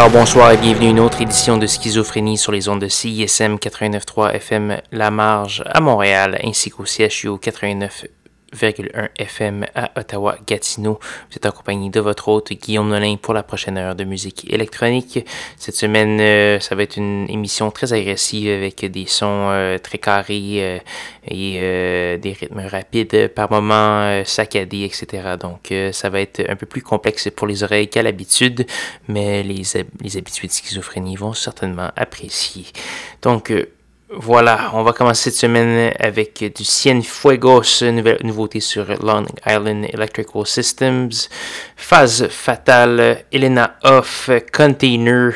Alors bonsoir et bienvenue à une autre édition de Schizophrénie sur les ondes de CISM 89.3 FM La Marge à Montréal ainsi qu'au CHU 89 FM à Ottawa-Gatineau. Vous êtes accompagné de votre hôte Guillaume Nolin pour la prochaine heure de musique électronique. Cette semaine, euh, ça va être une émission très agressive avec des sons euh, très carrés euh, et des rythmes rapides, par moments saccadés, etc. Donc, ça va être un peu plus complexe pour les oreilles qu'à l'habitude, mais les, les habitués de schizophrénie vont certainement apprécier. Donc, voilà, on va commencer cette semaine avec du Cienfuegos, nouvelle nouveauté sur Long Island Electrical Systems, Phase Fatale, Elena Off, Container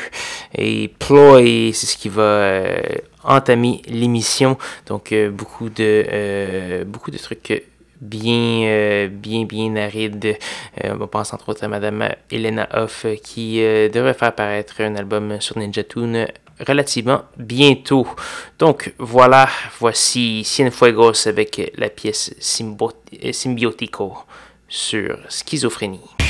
et Ploy, c'est ce qui va euh, entamer l'émission. Donc euh, beaucoup de euh, beaucoup de trucs bien, bien, bien arides. on pense entre autres à Madame Elena Off qui devrait faire apparaître un album sur Ninja Tune relativement bientôt. Donc voilà, voici Cienfuegos avec la pièce Symbiotico sur schizophrénie.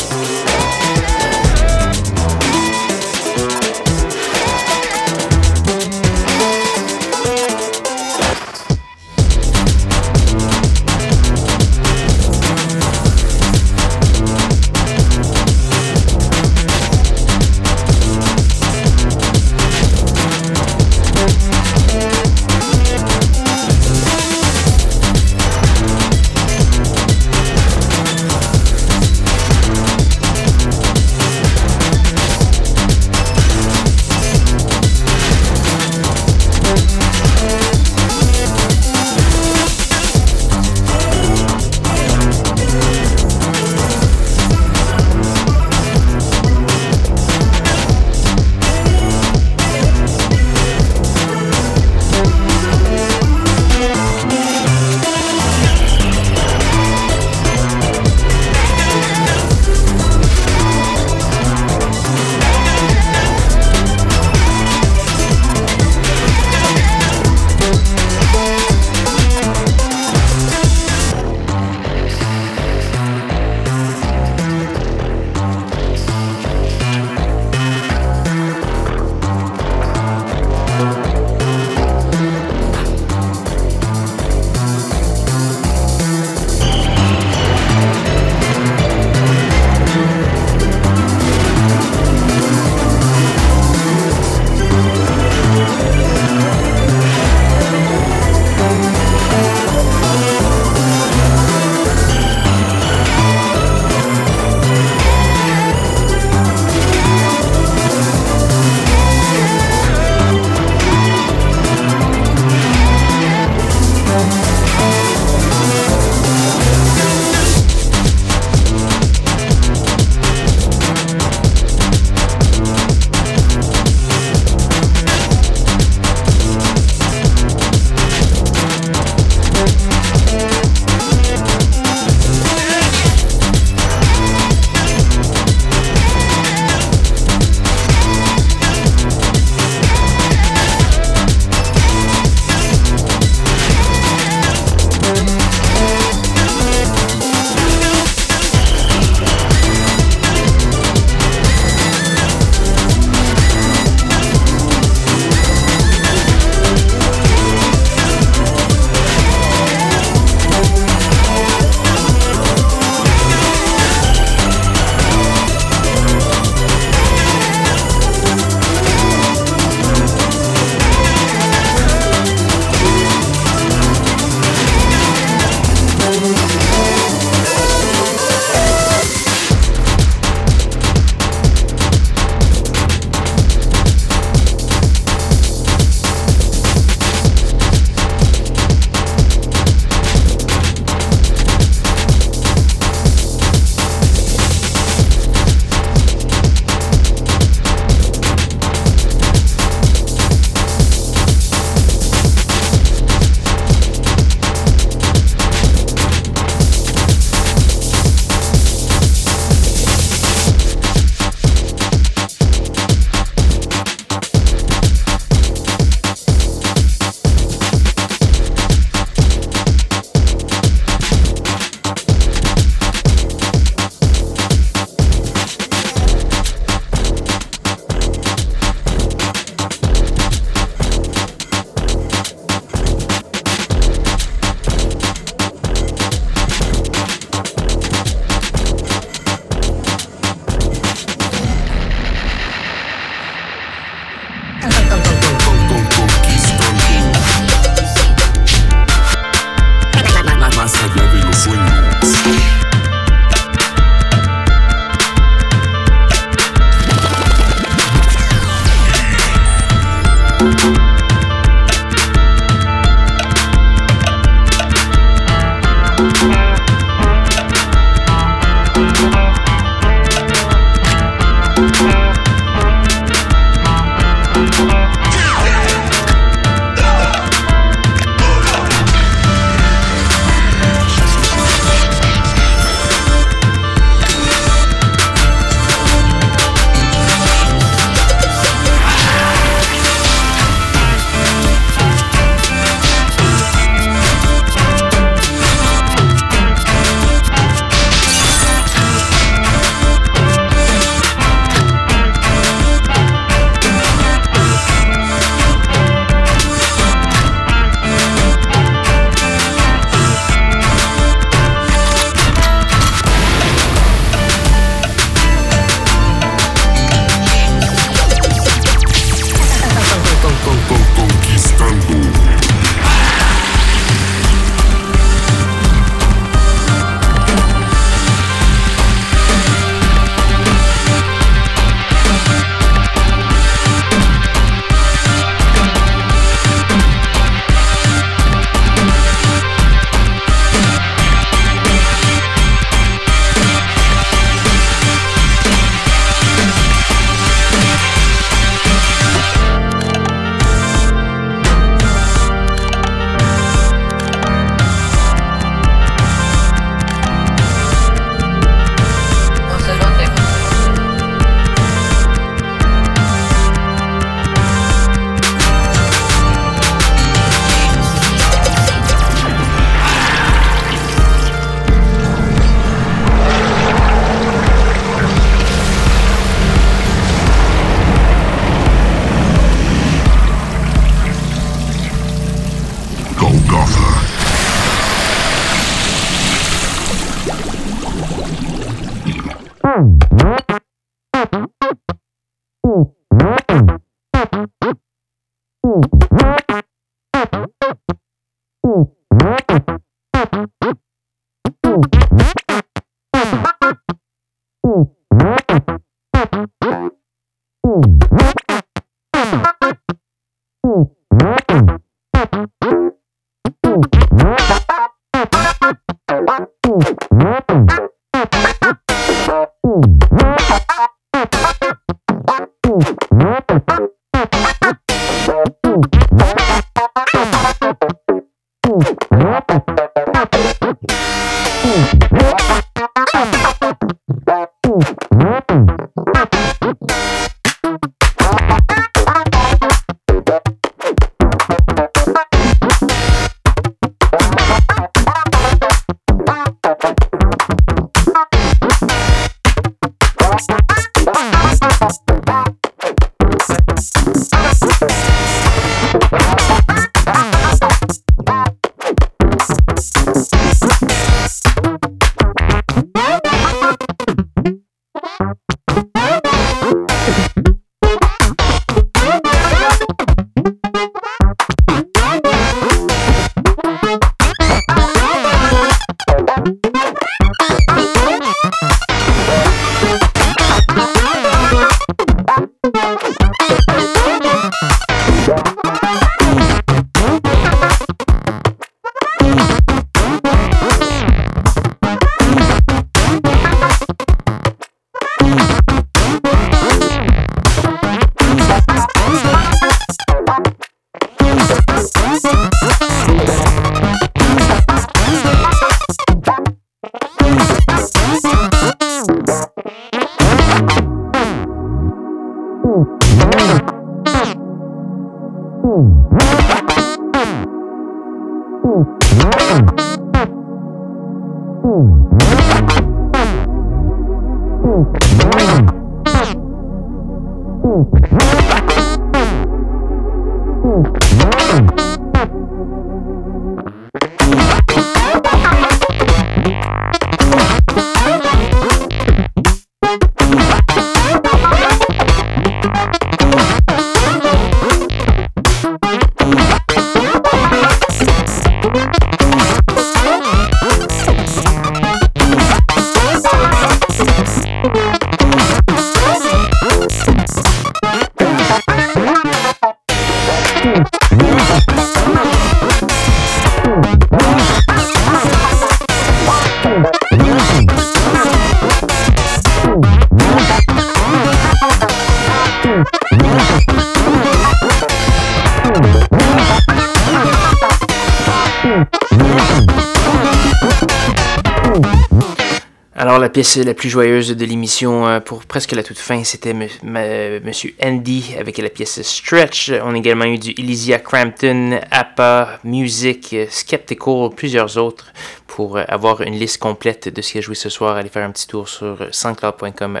La pièce la plus joyeuse de l'émission euh, pour presque la toute fin, c'était Monsieur Andy avec la pièce Stretch. On a également eu du Elysia Crampton, APA, Music, Skeptical, plusieurs autres. Pour avoir une liste complète de ce qui a joué ce soir, allez faire un petit tour sur sanscloud.com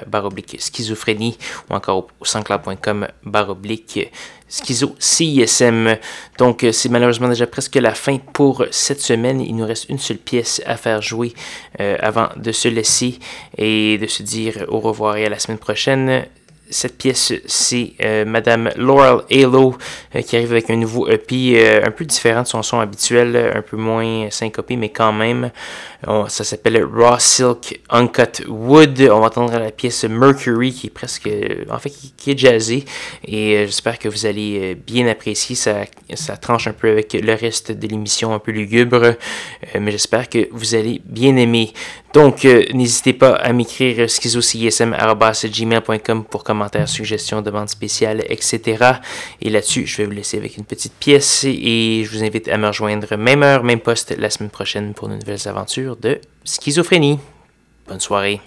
schizophrénie ou encore au baroblique Schizo CISM. Donc, euh, c'est malheureusement déjà presque la fin pour cette semaine. Il nous reste une seule pièce à faire jouer euh, avant de se laisser et de se dire au revoir et à la semaine prochaine. Cette pièce, c'est euh, Madame Laurel Halo qui arrive avec un nouveau EP un peu différent de son son habituel, un peu moins syncopé, mais quand même. ça s'appelle Raw Silk Uncut Wood. On va entendre la pièce Mercury qui est presque, en fait, qui, est jazzée. Et euh, j'espère que vous allez euh, bien apprécier. Ça, ça tranche un peu avec le reste de l'émission un peu lugubre. Euh, mais j'espère que vous allez bien aimer. Donc, n'hésitez pas à m'écrire schizocism.gmail.com pour commentaires, suggestions, demandes spéciales, etc. Et là-dessus, je vais vous laisser avec une petite pièce et je vous invite à me rejoindre même heure, même poste la semaine prochaine pour de nouvelles aventures de schizophrénie. Bonne soirée.